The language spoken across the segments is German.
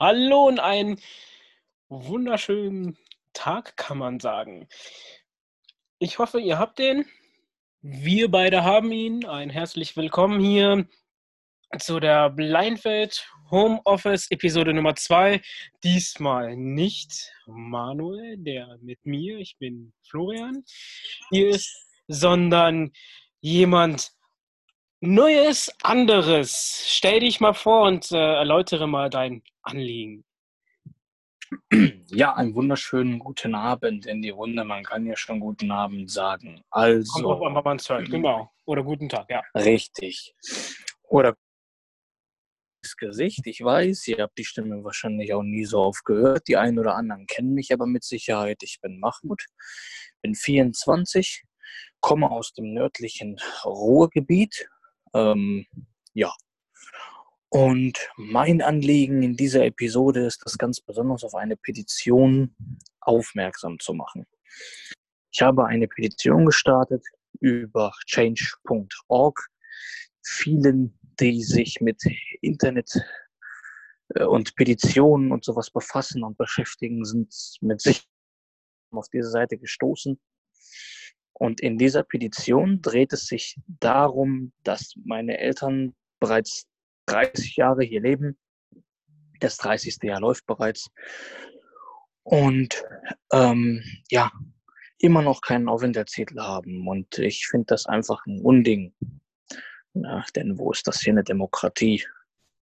Hallo und einen wunderschönen Tag, kann man sagen. Ich hoffe, ihr habt den. Wir beide haben ihn. Ein herzlich willkommen hier zu der Blindfeld Homeoffice Episode Nummer 2. Diesmal nicht Manuel, der mit mir, ich bin Florian, hier ist, sondern jemand Neues, anderes. Stell dich mal vor und äh, erläutere mal dein Anliegen. Ja, einen wunderschönen guten Abend in die Runde. Man kann ja schon guten Abend sagen. Also. Kommt drauf an, wann man es hört, genau. Oder guten Tag, ja. Richtig. Oder das Gesicht. Ich weiß, ihr habt die Stimme wahrscheinlich auch nie so oft gehört. Die einen oder anderen kennen mich aber mit Sicherheit. Ich bin Mahmoud, bin 24, komme aus dem nördlichen Ruhrgebiet. Ähm, ja, und mein Anliegen in dieser Episode ist das ganz besonders auf eine Petition aufmerksam zu machen. Ich habe eine Petition gestartet über change.org. Vielen, die sich mit Internet äh, und Petitionen und sowas befassen und beschäftigen, sind mit sich auf diese Seite gestoßen. Und in dieser Petition dreht es sich darum, dass meine Eltern bereits 30 Jahre hier leben. Das 30. Jahr läuft bereits. Und ähm, ja, immer noch keinen Aufenthaltstitel haben. Und ich finde das einfach ein Unding. Ja, denn wo ist das hier eine Demokratie?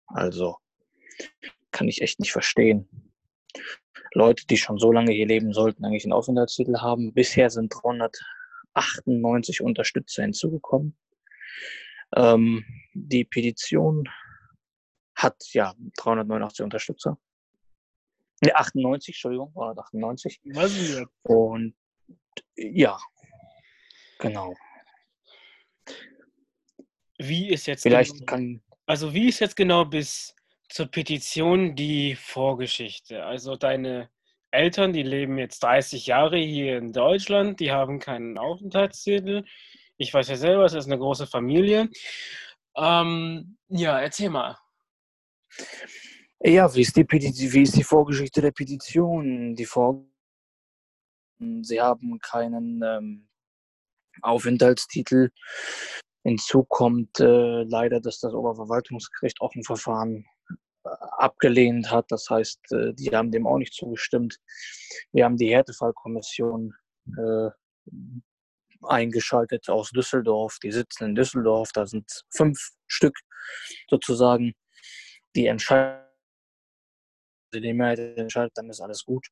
Also kann ich echt nicht verstehen. Leute, die schon so lange hier leben, sollten eigentlich einen Aufenthaltstitel haben. Bisher sind 398 Unterstützer hinzugekommen. Ähm, die Petition hat ja 389 Unterstützer. Ne, 98, Entschuldigung, 198. Was ist das? Und ja, genau. Wie ist jetzt Vielleicht genau, kann. Also wie ist jetzt genau bis zur Petition die Vorgeschichte? Also deine Eltern, die leben jetzt 30 Jahre hier in Deutschland, die haben keinen Aufenthaltstitel. Ich weiß ja selber, es ist eine große Familie. Ähm, ja, erzähl mal. Ja, wie ist, die wie ist die Vorgeschichte der Petition? Die Vor Sie haben keinen ähm, Aufenthaltstitel. Hinzu kommt äh, leider, dass das Oberverwaltungsgericht auch ein Verfahren abgelehnt hat. Das heißt, äh, die haben dem auch nicht zugestimmt. Wir haben die Härtefallkommission äh, eingeschaltet aus Düsseldorf. Die sitzen in Düsseldorf. Da sind fünf Stück sozusagen die entscheiden, die Mehrheit entscheidet, dann ist alles gut.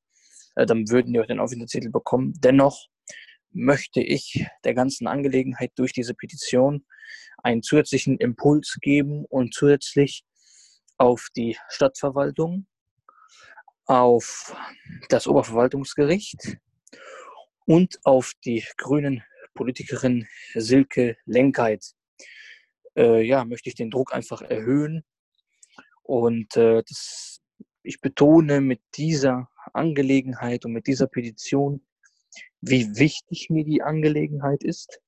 Äh, dann würden die auch den Aufenthaltstitel bekommen. Dennoch möchte ich der ganzen Angelegenheit durch diese Petition einen zusätzlichen Impuls geben und zusätzlich auf die Stadtverwaltung, auf das Oberverwaltungsgericht und auf die grünen Politikerin Silke Lenkheit. Äh, ja, möchte ich den Druck einfach erhöhen, und äh, das, ich betone mit dieser Angelegenheit und mit dieser Petition, wie wichtig mir die Angelegenheit ist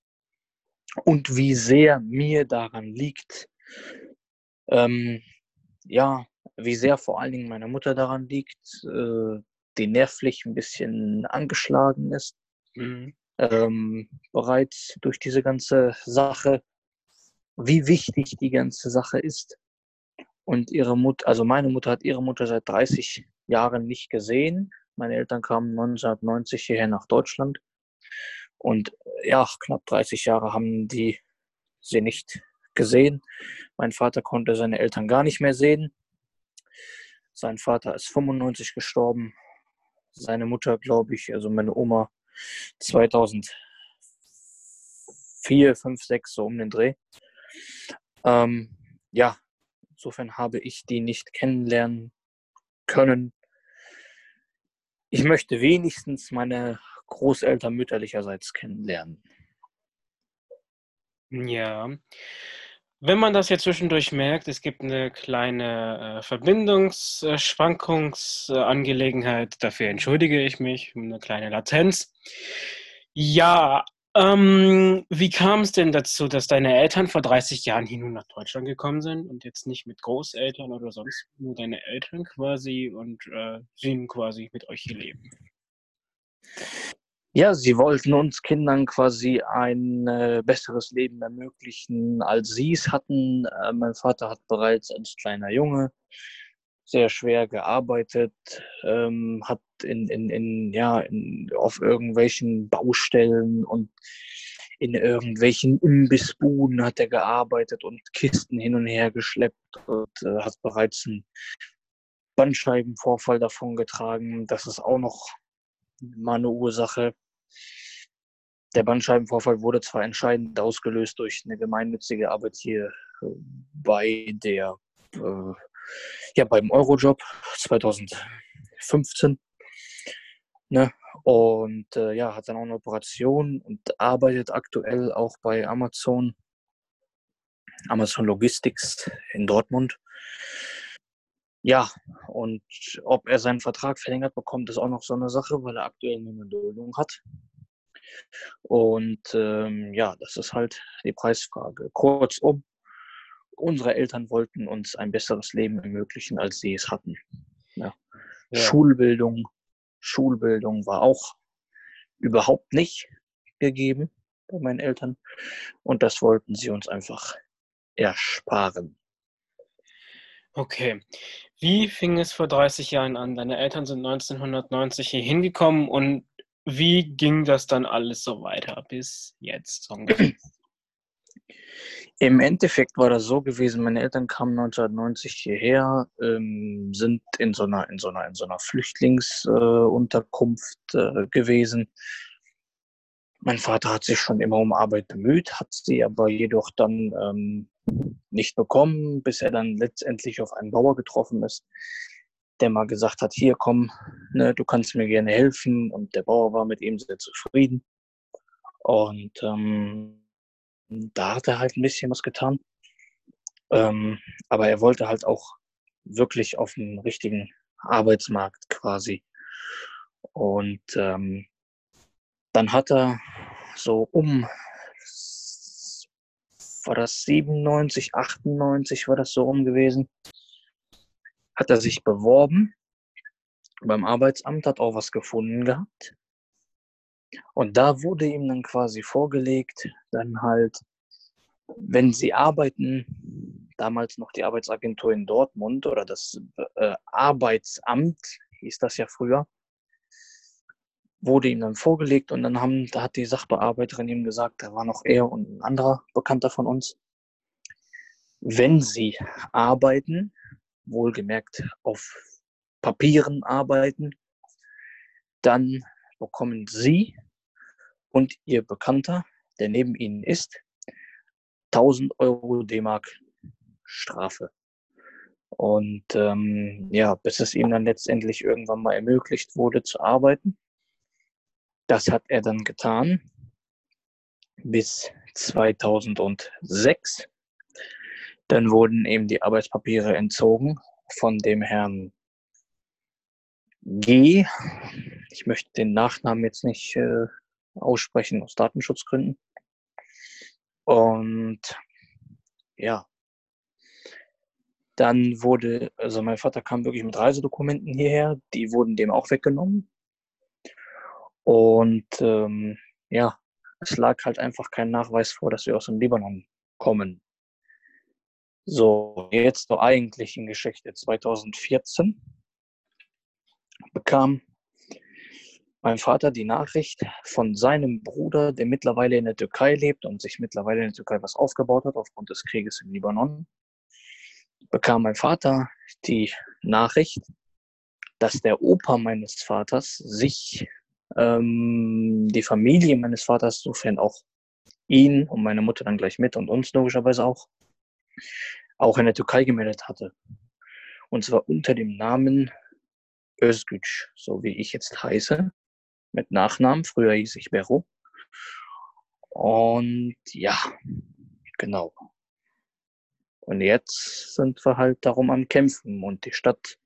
und wie sehr mir daran liegt, ähm, ja, wie sehr vor allen Dingen meiner Mutter daran liegt, äh, die nervlich ein bisschen angeschlagen ist, mhm. ähm, bereits durch diese ganze Sache, wie wichtig die ganze Sache ist und ihre Mutter, also meine Mutter hat ihre Mutter seit 30 Jahren nicht gesehen. Meine Eltern kamen 1990 hierher nach Deutschland. Und ja, knapp 30 Jahre haben die sie nicht gesehen. Mein Vater konnte seine Eltern gar nicht mehr sehen. Sein Vater ist 95 gestorben. Seine Mutter, glaube ich, also meine Oma 2004, 5, 6, so um den Dreh. Ähm, ja, Insofern habe ich die nicht kennenlernen können. Ich möchte wenigstens meine Großeltern mütterlicherseits kennenlernen. Ja. Wenn man das jetzt zwischendurch merkt, es gibt eine kleine äh, Verbindungsschwankungsangelegenheit, dafür entschuldige ich mich, eine kleine Latenz. Ja, Ähm, wie kam es denn dazu, dass deine Eltern vor 30 Jahren hier nun nach Deutschland gekommen sind und jetzt nicht mit Großeltern oder sonst nur deine Eltern quasi und äh, sie quasi mit euch hier leben? Ja, sie wollten uns Kindern quasi ein äh, besseres Leben ermöglichen, als sie es hatten. Äh, mein Vater hat bereits als kleiner Junge sehr schwer gearbeitet, ähm, hat in, in, in, ja, in, auf irgendwelchen Baustellen und in irgendwelchen Imbissbuden hat er gearbeitet und Kisten hin und her geschleppt und äh, hat bereits einen Bandscheibenvorfall davon getragen. Das ist auch noch mal eine Ursache. Der Bandscheibenvorfall wurde zwar entscheidend ausgelöst durch eine gemeinnützige Arbeit hier äh, bei der äh, ja, beim Eurojob 2015. Ne? Und äh, ja, hat dann auch eine Operation und arbeitet aktuell auch bei Amazon, Amazon Logistics in Dortmund. Ja, und ob er seinen Vertrag verlängert bekommt, ist auch noch so eine Sache, weil er aktuell eine Duldung hat. Und ähm, ja, das ist halt die Preisfrage. Kurzum, unsere Eltern wollten uns ein besseres Leben ermöglichen, als sie es hatten. Ja. Ja. Schulbildung, Schulbildung war auch überhaupt nicht gegeben bei meinen Eltern. Und das wollten sie uns einfach ersparen. Okay. Wie fing es vor 30 Jahren an? Deine Eltern sind 1990 hier hingekommen und wie ging das dann alles so weiter bis jetzt? Im Endeffekt war das so gewesen, meine Eltern kamen 1990 hierher, ähm, sind in so einer, in so einer, in so einer Flüchtlingsunterkunft äh, äh, gewesen. Mein Vater hat sich schon immer um Arbeit bemüht, hat sie aber jedoch dann ähm, nicht bekommen, bis er dann letztendlich auf einen Bauer getroffen ist, der mal gesagt hat, hier komm, ne, du kannst mir gerne helfen. Und der Bauer war mit ihm sehr zufrieden. Und ähm, da hat er halt ein bisschen was getan. Ähm, aber er wollte halt auch wirklich auf den richtigen Arbeitsmarkt quasi. Und ähm, dann hat er so um, war das 97, 98 war das so rum gewesen, hat er sich beworben beim Arbeitsamt, hat auch was gefunden gehabt. Und da wurde ihm dann quasi vorgelegt, dann halt, wenn sie arbeiten, damals noch die Arbeitsagentur in Dortmund oder das äh, Arbeitsamt, hieß das ja früher, wurde ihm dann vorgelegt und dann haben, da hat die Sachbearbeiterin ihm gesagt, da war noch er und ein anderer Bekannter von uns, wenn sie arbeiten, wohlgemerkt auf Papieren arbeiten, dann bekommen Sie und Ihr Bekannter, der neben Ihnen ist, 1000 Euro D-Mark Strafe. Und ähm, ja, bis es ihm dann letztendlich irgendwann mal ermöglicht wurde zu arbeiten. Das hat er dann getan bis 2006. Dann wurden ihm die Arbeitspapiere entzogen von dem Herrn G. Ich möchte den Nachnamen jetzt nicht äh, aussprechen aus Datenschutzgründen. Und ja, dann wurde, also mein Vater kam wirklich mit Reisedokumenten hierher, die wurden dem auch weggenommen. Und ähm, ja, es lag halt einfach kein Nachweis vor, dass wir aus dem Libanon kommen. So, jetzt zur eigentlichen Geschichte. 2014 bekam mein Vater die Nachricht von seinem Bruder, der mittlerweile in der Türkei lebt und sich mittlerweile in der Türkei was aufgebaut hat aufgrund des Krieges im Libanon, bekam mein Vater die Nachricht, dass der Opa meines Vaters sich ähm, die Familie meines Vaters, sofern auch ihn und meine Mutter dann gleich mit und uns logischerweise auch, auch in der Türkei gemeldet hatte. Und zwar unter dem Namen Özgüc, so wie ich jetzt heiße, mit Nachnamen. Früher hieß ich Bero. Und ja, genau. Und jetzt sind wir halt darum am Kämpfen und die Stadt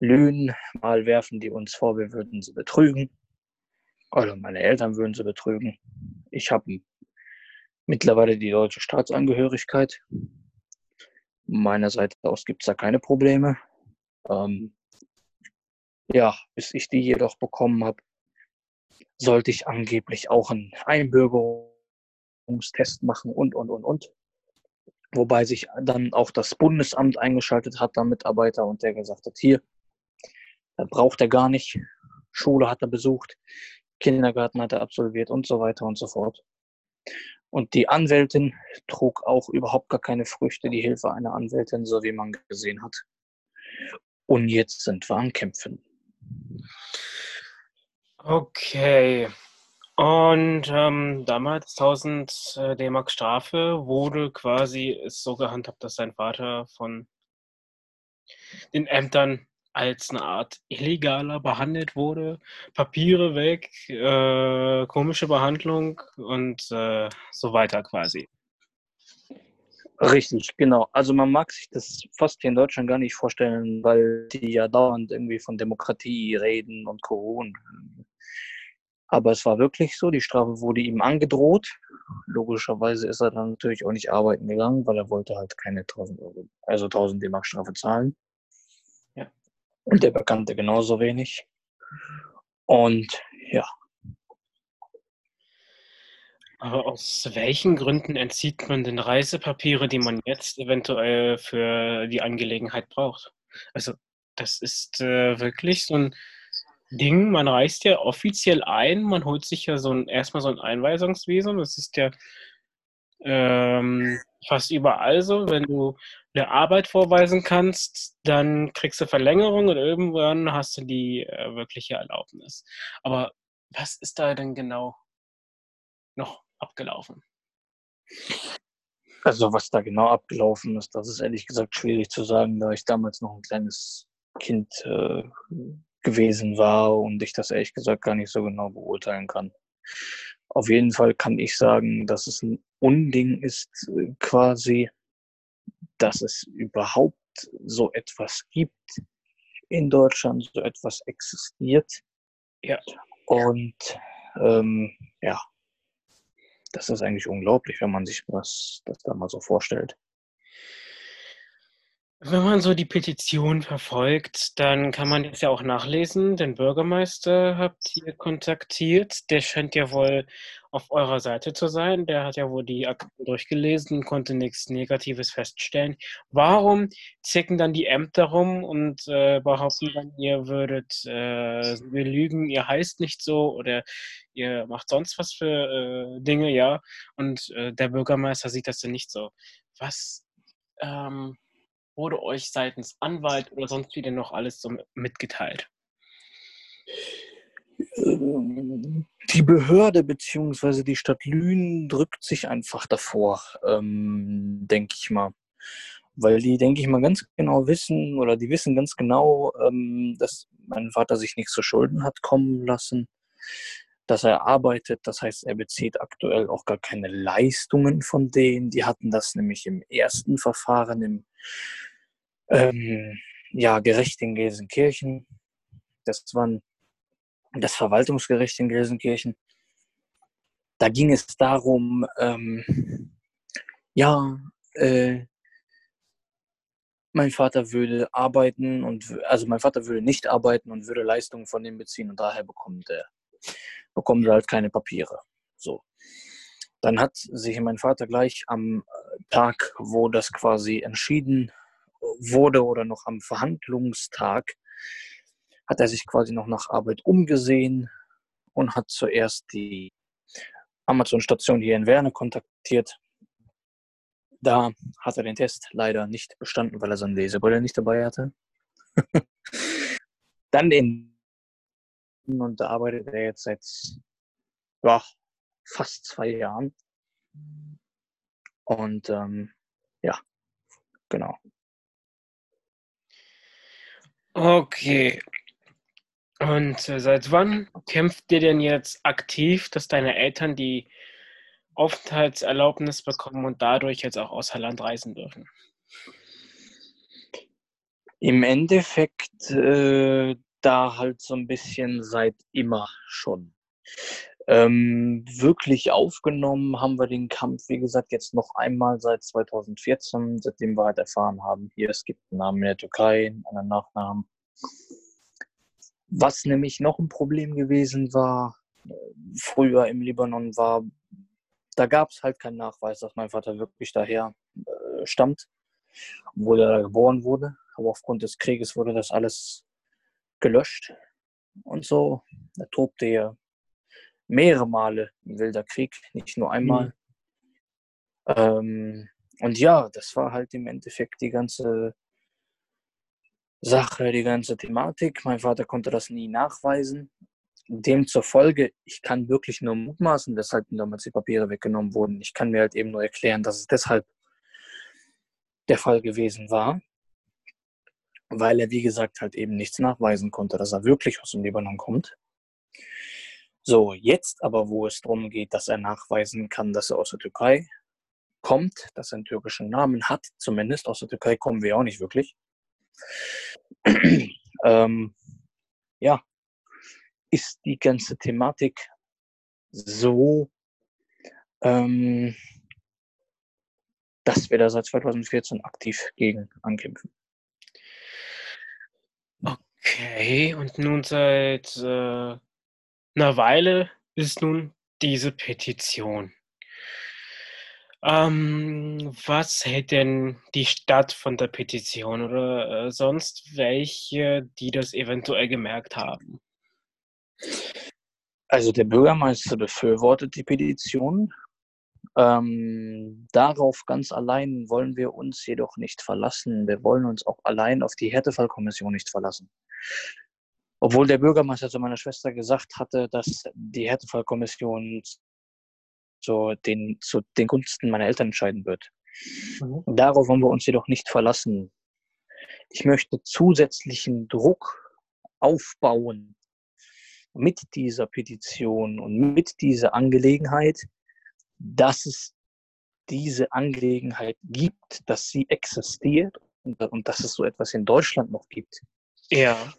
Lünen, mal werfen die uns vor, wir würden sie betrügen. Also meine Eltern würden sie betrügen. Ich habe mittlerweile die deutsche Staatsangehörigkeit. Meiner Seite aus gibt es da keine Probleme. Ähm, ja, bis ich die jedoch bekommen habe, sollte ich angeblich auch einen Einbürgerungstest machen und, und, und, und. Wobei sich dann auch das Bundesamt eingeschaltet hat, da Mitarbeiter, und der gesagt hat, hier, da braucht er gar nicht. Schule hat er besucht, Kindergarten hat er absolviert und so weiter und so fort. Und die Anwältin trug auch überhaupt gar keine Früchte, die Hilfe einer Anwältin, so wie man gesehen hat. Und jetzt sind wir am Kämpfen. Okay. Und ähm, damals 1000 äh, D-Mark Strafe wurde quasi es so gehandhabt, dass sein Vater von den Ämtern als eine Art illegaler behandelt wurde. Papiere weg, äh, komische Behandlung und äh, so weiter quasi. Richtig, genau. Also man mag sich das fast hier in Deutschland gar nicht vorstellen, weil die ja dauernd irgendwie von Demokratie reden und Corona. Aber es war wirklich so, die Strafe wurde ihm angedroht. Logischerweise ist er dann natürlich auch nicht arbeiten gegangen, weil er wollte halt keine 1000 Euro, also 1000 D-Mark Strafe zahlen. Und der Bekannte genauso wenig. Und ja, aber aus welchen Gründen entzieht man denn Reisepapiere, die man jetzt eventuell für die Angelegenheit braucht? Also, das ist äh, wirklich so ein Ding, man reist ja offiziell ein, man holt sich ja so ein, erstmal so ein Einweisungsvisum, das ist ja ähm, fast überall so, wenn du eine Arbeit vorweisen kannst, dann kriegst du Verlängerung und irgendwann hast du die äh, wirkliche Erlaubnis. Aber was ist da denn genau noch abgelaufen? Also was da genau abgelaufen ist, das ist ehrlich gesagt schwierig zu sagen, da ich damals noch ein kleines Kind äh, gewesen war und ich das ehrlich gesagt gar nicht so genau beurteilen kann. Auf jeden Fall kann ich sagen, dass es ein Unding ist, äh, quasi, dass es überhaupt so etwas gibt in Deutschland, so etwas existiert. Ja. Und ähm, ja, das ist eigentlich unglaublich, wenn man sich was das da mal so vorstellt. Wenn man so die Petition verfolgt, dann kann man das ja auch nachlesen. Den Bürgermeister habt ihr kontaktiert. Der scheint ja wohl auf eurer Seite zu sein. Der hat ja wohl die Akten durchgelesen, konnte nichts Negatives feststellen. Warum zicken dann die Ämter rum und äh, behaupten dann, ihr würdet äh, wir lügen, ihr heißt nicht so oder ihr macht sonst was für äh, Dinge, ja. Und äh, der Bürgermeister sieht das dann nicht so. Was ähm, wurde euch seitens Anwalt oder sonst wieder noch alles so mitgeteilt? Die Behörde bzw. die Stadt Lünen drückt sich einfach davor, ähm, denke ich mal. Weil die, denke ich mal, ganz genau wissen oder die wissen ganz genau, ähm, dass mein Vater sich nicht zu Schulden hat kommen lassen, dass er arbeitet. Das heißt, er bezieht aktuell auch gar keine Leistungen von denen. Die hatten das nämlich im ersten Verfahren, im ähm, ja, Gericht in Gelsenkirchen. Das war das Verwaltungsgericht in Gelsenkirchen. Da ging es darum, ähm, ja, äh, mein Vater würde arbeiten und also mein Vater würde nicht arbeiten und würde Leistungen von ihm beziehen und daher bekommt er bekommt er halt keine Papiere. So. Dann hat sich mein Vater gleich am Tag, wo das quasi entschieden wurde oder noch am Verhandlungstag, hat er sich quasi noch nach Arbeit umgesehen und hat zuerst die Amazon-Station hier in Werne kontaktiert. Da hat er den Test leider nicht bestanden, weil er seine Lesebrille nicht dabei hatte. Dann in und da arbeitet er jetzt seit ja, fast zwei Jahren. Und ähm, ja, genau. Okay. Und äh, seit wann kämpft ihr denn jetzt aktiv, dass deine Eltern die Aufenthaltserlaubnis bekommen und dadurch jetzt auch außer Land reisen dürfen? Im Endeffekt äh, da halt so ein bisschen seit immer schon. Ähm, wirklich aufgenommen haben wir den Kampf, wie gesagt, jetzt noch einmal seit 2014, seitdem wir halt erfahren haben, hier, es gibt einen Namen in der Türkei, einen Nachnamen. Was nämlich noch ein Problem gewesen war, äh, früher im Libanon war, da gab es halt keinen Nachweis, dass mein Vater wirklich daher äh, stammt, obwohl er da geboren wurde. Aber aufgrund des Krieges wurde das alles gelöscht und so. Da tobte ja mehrere Male ein wilder Krieg, nicht nur einmal. Mhm. Ähm, und ja, das war halt im Endeffekt die ganze Sache, die ganze Thematik. Mein Vater konnte das nie nachweisen. Demzufolge, ich kann wirklich nur mutmaßen, weshalb damals die Papiere weggenommen wurden. Ich kann mir halt eben nur erklären, dass es deshalb der Fall gewesen war, weil er, wie gesagt, halt eben nichts nachweisen konnte, dass er wirklich aus dem Libanon kommt. So, jetzt aber, wo es darum geht, dass er nachweisen kann, dass er aus der Türkei kommt, dass er einen türkischen Namen hat, zumindest aus der Türkei kommen wir auch nicht wirklich. ähm, ja, ist die ganze Thematik so, ähm, dass wir da seit 2014 aktiv gegen ankämpfen. Okay, und nun seit äh, einer Weile ist nun diese Petition. Ähm, was hält denn die Stadt von der Petition oder äh, sonst welche, die das eventuell gemerkt haben? Also der Bürgermeister befürwortet die Petition. Ähm, darauf ganz allein wollen wir uns jedoch nicht verlassen. Wir wollen uns auch allein auf die Härtefallkommission nicht verlassen. Obwohl der Bürgermeister zu meiner Schwester gesagt hatte, dass die Härtefallkommission zu den, zu den Gunsten meiner Eltern entscheiden wird. Mhm. Darauf wollen wir uns jedoch nicht verlassen. Ich möchte zusätzlichen Druck aufbauen mit dieser Petition und mit dieser Angelegenheit, dass es diese Angelegenheit gibt, dass sie existiert und, und dass es so etwas in Deutschland noch gibt. Ja.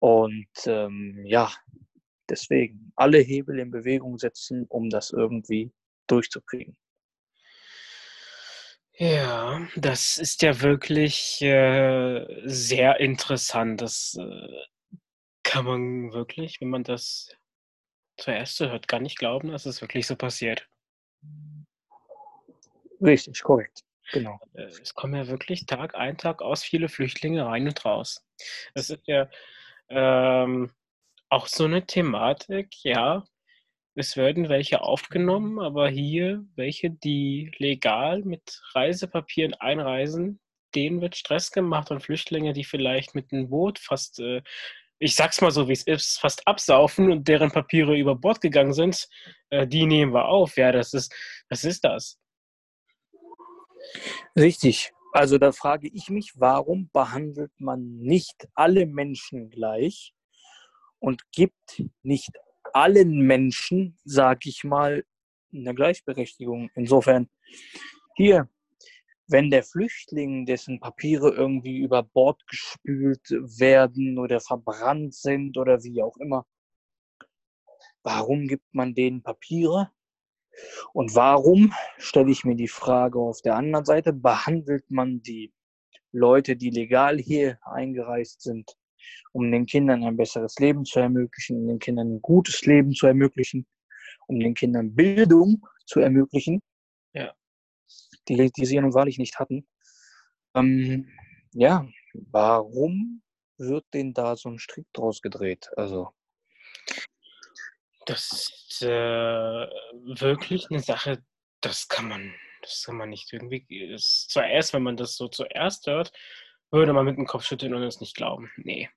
Und ähm, ja, deswegen alle Hebel in Bewegung setzen, um das irgendwie durchzukriegen. Ja, das ist ja wirklich äh, sehr interessant. Das äh, kann man wirklich, wenn man das zuerst so hört, gar nicht glauben, dass es wirklich so passiert. Richtig, korrekt. Genau. Äh, es kommen ja wirklich Tag ein, Tag aus viele Flüchtlinge rein und raus. Es ist ja ähm, auch so eine Thematik, ja. Es werden welche aufgenommen, aber hier welche, die legal mit Reisepapieren einreisen, denen wird Stress gemacht und Flüchtlinge, die vielleicht mit einem Boot fast, äh, ich sag's mal so, wie es ist, fast absaufen und deren Papiere über Bord gegangen sind, äh, die nehmen wir auf. Ja, das ist, was ist das? Richtig. Also da frage ich mich, warum behandelt man nicht alle Menschen gleich und gibt nicht allen Menschen, sage ich mal, eine Gleichberechtigung. Insofern hier, wenn der Flüchtling, dessen Papiere irgendwie über Bord gespült werden oder verbrannt sind oder wie auch immer, warum gibt man denen Papiere und warum, stelle ich mir die Frage auf der anderen Seite, behandelt man die Leute, die legal hier eingereist sind, um den Kindern ein besseres Leben zu ermöglichen, um den Kindern ein gutes Leben zu ermöglichen, um den Kindern Bildung zu ermöglichen, ja. die, die sie nun wahrlich nicht hatten. Ähm, ja, warum wird denn da so ein Strick draus gedreht? Also. Das ist äh, wirklich eine Sache, das kann man, das kann man nicht irgendwie. Ist, zuerst, wenn man das so zuerst hört, würde man mit dem Kopf schütteln und es nicht glauben. Nee.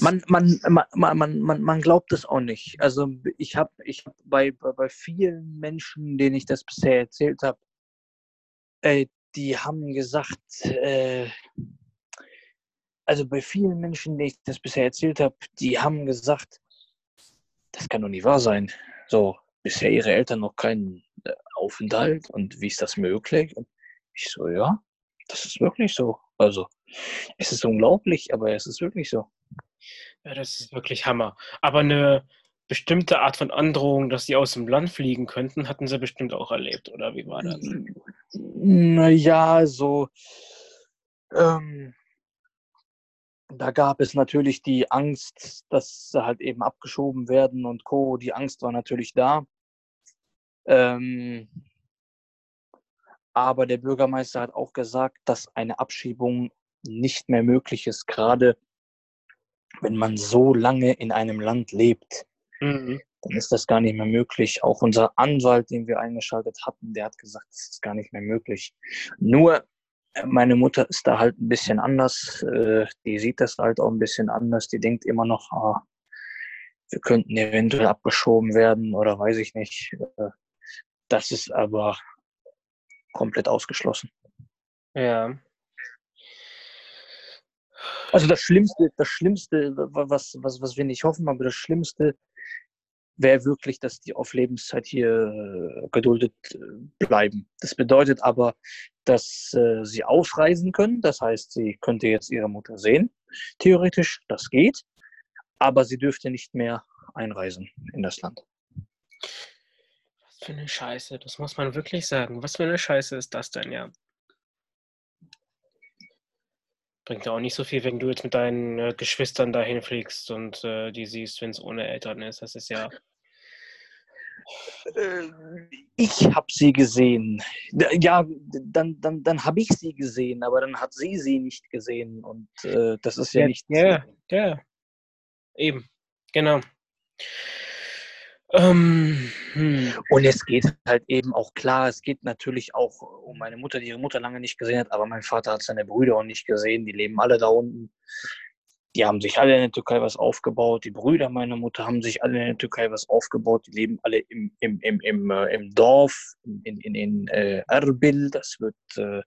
Man, man, man, man, man, man glaubt es auch nicht. Also ich habe ich hab bei, bei vielen Menschen, denen ich das bisher erzählt habe, äh, die haben gesagt, äh, also bei vielen Menschen, denen ich das bisher erzählt habe, die haben gesagt, das kann doch nicht wahr sein. So, bisher ihre Eltern noch keinen äh, Aufenthalt und wie ist das möglich? Und ich so, ja, das ist wirklich so. Also, es ist unglaublich, aber es ist wirklich so. Ja, das ist wirklich Hammer. Aber eine bestimmte Art von Androhung, dass sie aus dem Land fliegen könnten, hatten sie bestimmt auch erlebt, oder wie war das? Naja, so. Ähm, da gab es natürlich die Angst, dass sie halt eben abgeschoben werden und Co. Die Angst war natürlich da. Ähm, aber der Bürgermeister hat auch gesagt, dass eine Abschiebung nicht mehr möglich ist, gerade wenn man so lange in einem Land lebt. Mhm. Dann ist das gar nicht mehr möglich. Auch unser Anwalt, den wir eingeschaltet hatten, der hat gesagt, das ist gar nicht mehr möglich. Nur meine Mutter ist da halt ein bisschen anders. Äh, die sieht das halt auch ein bisschen anders. Die denkt immer noch, ah, wir könnten eventuell abgeschoben werden oder weiß ich nicht. Äh, das ist aber komplett ausgeschlossen. Ja. Also das Schlimmste, das Schlimmste, was, was, was wir nicht hoffen, aber das Schlimmste wäre wirklich, dass die auf Lebenszeit hier äh, geduldet äh, bleiben. Das bedeutet aber, dass äh, sie ausreisen können. Das heißt, sie könnte jetzt ihre Mutter sehen. Theoretisch, das geht. Aber sie dürfte nicht mehr einreisen in das Land. Was für eine Scheiße, das muss man wirklich sagen. Was für eine Scheiße ist das denn, ja? Bringt ja auch nicht so viel, wenn du jetzt mit deinen äh, Geschwistern dahin fliegst und äh, die siehst, wenn es ohne Eltern ist. Das ist ja. Äh, ich habe sie gesehen. Ja, dann, dann, dann habe ich sie gesehen, aber dann hat sie sie nicht gesehen. Und äh, das ist ja, ja nicht. Ja, ja. Eben. Genau. Ähm, hm. Und es geht halt eben auch klar, es geht natürlich auch um meine Mutter, die ihre Mutter lange nicht gesehen hat, aber mein Vater hat seine Brüder auch nicht gesehen, die leben alle da unten. Die haben sich alle in der Türkei was aufgebaut. Die Brüder meiner Mutter haben sich alle in der Türkei was aufgebaut. Die leben alle im, im, im, im, äh, im Dorf, in, in, in äh, Erbil. Das wird äh,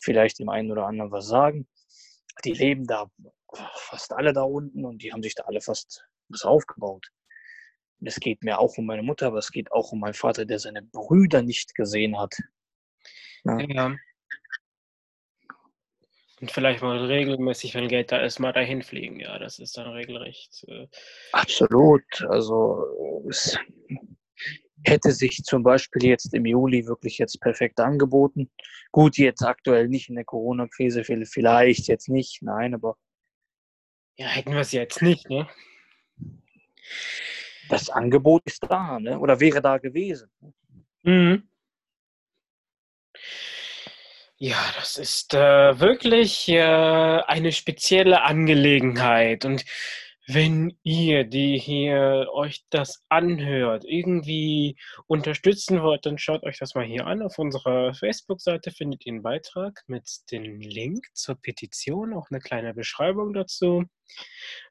vielleicht dem einen oder anderen was sagen. Die leben da fast alle da unten und die haben sich da alle fast was aufgebaut. Es geht mir auch um meine Mutter, aber es geht auch um meinen Vater, der seine Brüder nicht gesehen hat. Ja. ja. Und vielleicht mal regelmäßig, wenn Geld da ist, mal dahin fliegen. Ja, das ist dann regelrecht. Äh Absolut. Also es hätte sich zum Beispiel jetzt im Juli wirklich jetzt perfekt angeboten. Gut, jetzt aktuell nicht in der Corona-Krise, vielleicht jetzt nicht, nein, aber. Ja, hätten wir es jetzt nicht, ne? Das Angebot ist da, ne? oder wäre da gewesen. Mhm. Ja, das ist äh, wirklich äh, eine spezielle Angelegenheit. Und wenn ihr, die hier euch das anhört, irgendwie unterstützen wollt, dann schaut euch das mal hier an. Auf unserer Facebook-Seite findet ihr einen Beitrag mit dem Link zur Petition, auch eine kleine Beschreibung dazu.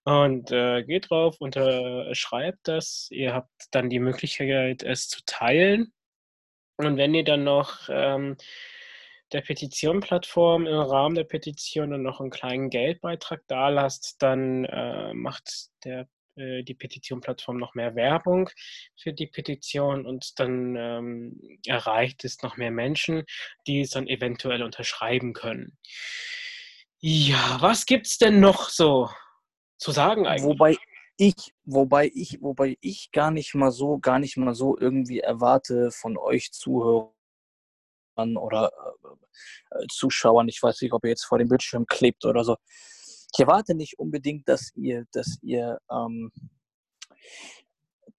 Und äh, geht drauf, unterschreibt das. Ihr habt dann die Möglichkeit, es zu teilen. Und wenn ihr dann noch ähm, der Petition-Plattform im Rahmen der Petition dann noch einen kleinen Geldbeitrag da lasst, dann äh, macht der, äh, die Petition-Plattform noch mehr Werbung für die Petition und dann ähm, erreicht es noch mehr Menschen, die es dann eventuell unterschreiben können. Ja, was gibt es denn noch so zu sagen eigentlich? Wobei ich, wobei ich, wobei ich gar nicht mal so, gar nicht mal so irgendwie erwarte von euch Zuhörern oder äh, äh, Zuschauern, ich weiß nicht, ob ihr jetzt vor dem Bildschirm klebt oder so. Ich erwarte nicht unbedingt, dass ihr, dass ihr, ähm,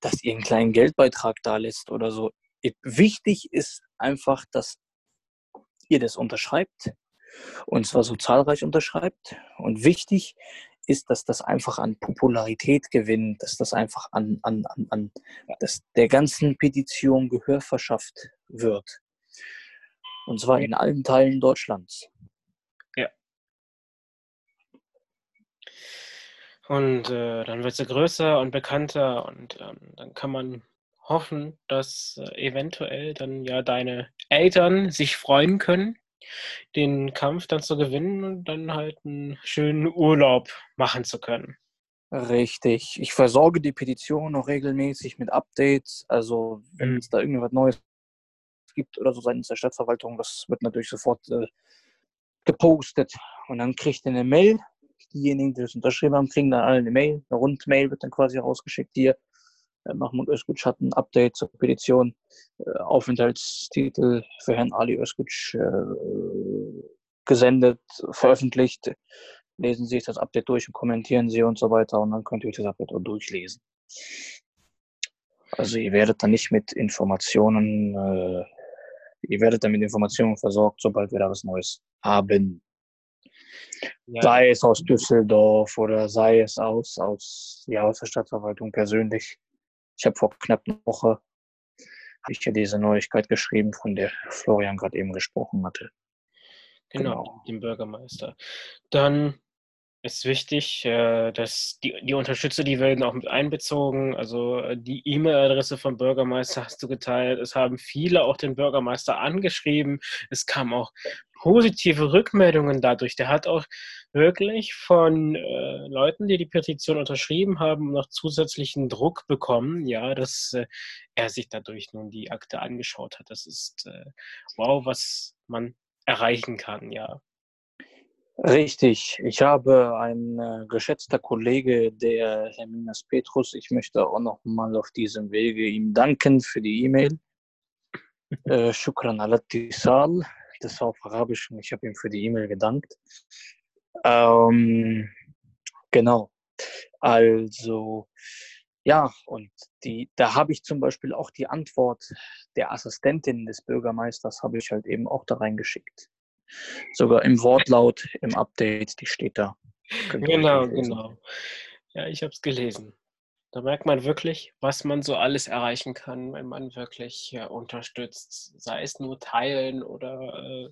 dass ihr einen kleinen Geldbeitrag da lässt oder so. Wichtig ist einfach, dass ihr das unterschreibt und zwar so zahlreich unterschreibt. Und wichtig ist, dass das einfach an Popularität gewinnt, dass das einfach an, an, an, an dass der ganzen Petition Gehör verschafft wird. Und zwar in allen Teilen Deutschlands. Ja. Und äh, dann wird sie größer und bekannter und ähm, dann kann man hoffen, dass äh, eventuell dann ja deine Eltern sich freuen können, den Kampf dann zu gewinnen und dann halt einen schönen Urlaub machen zu können. Richtig. Ich versorge die Petition noch regelmäßig mit Updates. Also wenn mhm. es da irgendwas Neues gibt oder so seitens der Stadtverwaltung, das wird natürlich sofort äh, gepostet. Und dann kriegt ihr eine Mail. Diejenigen, die das unterschrieben haben, kriegen dann alle eine Mail. Eine Rundmail wird dann quasi rausgeschickt hier. Äh, Mahmoud Özguc hat ein Update zur Petition. Äh, Aufenthaltstitel für Herrn Ali Özguc äh, gesendet, veröffentlicht. Lesen Sie sich das Update durch und kommentieren Sie und so weiter und dann könnt ihr euch das Update auch durchlesen. Also ihr werdet dann nicht mit Informationen, äh, ihr werdet dann mit Informationen versorgt, sobald wir da was Neues haben. Ja. Sei es aus Düsseldorf oder sei es aus, aus, ja, aus der Stadtverwaltung persönlich. Ich habe vor knapp einer Woche habe ich ja diese Neuigkeit geschrieben, von der Florian gerade eben gesprochen hatte. Genau, genau. dem Bürgermeister. Dann ist wichtig, äh, dass die, die Unterstützer, die werden auch mit einbezogen. Also äh, die E-Mail-Adresse vom Bürgermeister hast du geteilt. Es haben viele auch den Bürgermeister angeschrieben. Es kamen auch positive Rückmeldungen dadurch. Der hat auch wirklich von äh, Leuten, die die Petition unterschrieben haben, noch zusätzlichen Druck bekommen, ja, dass äh, er sich dadurch nun die Akte angeschaut hat. Das ist äh, wow, was man erreichen kann, ja. Richtig. Ich habe ein äh, geschätzter Kollege, der Herr Minas Petrus. Ich möchte auch noch mal auf diesem Wege ihm danken für die E-Mail. Äh, Shukran al Tisal. Das war auf Arabisch und ich habe ihm für die E-Mail gedankt. Ähm, genau. Also, ja, und die, da habe ich zum Beispiel auch die Antwort der Assistentin des Bürgermeisters, habe ich halt eben auch da reingeschickt. Sogar im Wortlaut, im Update, die steht da. Genau, genau. Ja, ich habe es gelesen. Da merkt man wirklich, was man so alles erreichen kann, wenn man wirklich ja, unterstützt, sei es nur teilen oder äh,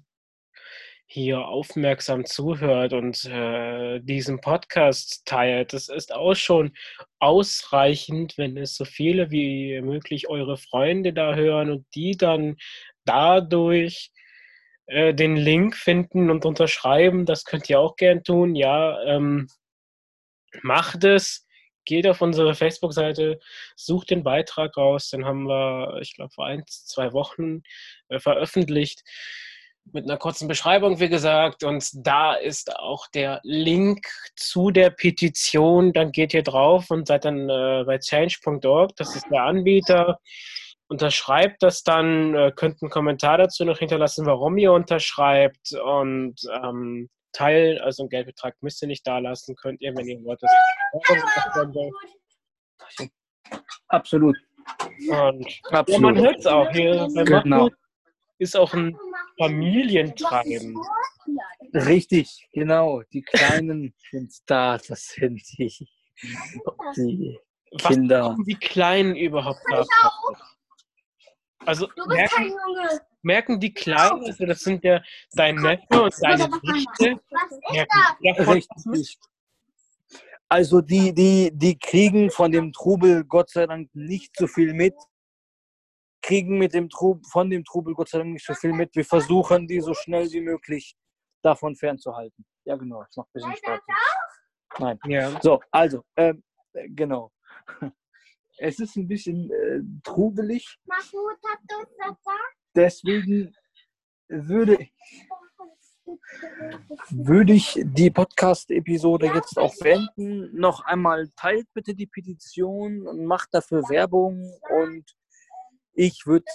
hier aufmerksam zuhört und äh, diesen Podcast teilt. Das ist auch schon ausreichend, wenn es so viele wie möglich eure Freunde da hören und die dann dadurch äh, den Link finden und unterschreiben. Das könnt ihr auch gern tun. Ja, ähm, macht es. Geht auf unsere Facebook-Seite, sucht den Beitrag raus. Den haben wir, ich glaube, vor ein, zwei Wochen äh, veröffentlicht mit einer kurzen Beschreibung, wie gesagt. Und da ist auch der Link zu der Petition. Dann geht ihr drauf und seid dann äh, bei change.org. Das ist der Anbieter unterschreibt das dann, äh, könnt einen Kommentar dazu noch hinterlassen, warum ihr unterschreibt und ähm, Teil, also einen Geldbetrag müsst ihr nicht da lassen, könnt ihr, wenn ihr wollt. Das Absolut. Und Absolut. Ja, man hört es auch hier genau. ist auch ein Familientreiben. Richtig, genau. Die Kleinen sind da, das sind die, die Kinder. Was die Kleinen überhaupt da? Also merken, merken, die Kleinen, also das sind ja dein Neffe und deine Nichte, Richtig. Also die, die, die kriegen von dem Trubel Gott sei Dank nicht so viel mit. Kriegen mit dem Trub, von dem Trubel Gott sei Dank nicht so viel mit. Wir versuchen die so schnell wie möglich davon fernzuhalten. Ja, genau. Das macht ein bisschen Spaß. Nein. Ja. So, also, ähm, genau. Es ist ein bisschen äh, trubelig. Deswegen würde, würde ich die Podcast-Episode jetzt auch beenden. Noch einmal teilt bitte die Petition und macht dafür Werbung. Und ich würde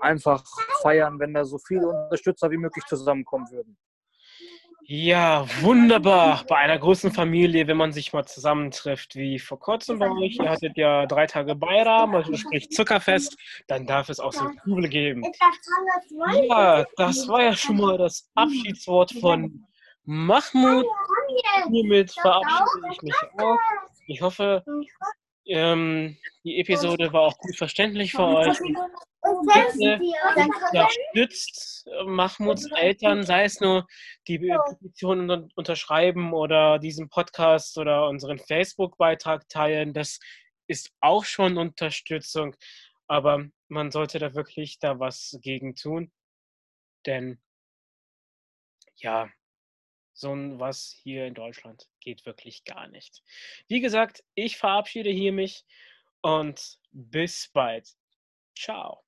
einfach feiern, wenn da so viele Unterstützer wie möglich zusammenkommen würden. Ja, wunderbar. Bei einer großen Familie, wenn man sich mal zusammentrifft, wie vor kurzem bei euch, ihr hattet ja drei Tage Bayram, also sprich Zuckerfest, dann darf es auch so Kugel geben. Ja, das war ja schon mal das Abschiedswort von Mahmoud. Hiermit verabschiede ich mich auch. Ich hoffe, ähm, die Episode war auch gut verständlich für euch. Unterstützt Mahmuds Eltern, sei es nur die Petition unterschreiben oder diesen Podcast oder unseren Facebook-Beitrag teilen. Das ist auch schon Unterstützung, aber man sollte da wirklich da was gegen tun, denn ja, so was hier in Deutschland geht wirklich gar nicht. Wie gesagt, ich verabschiede hier mich und bis bald. Ciao.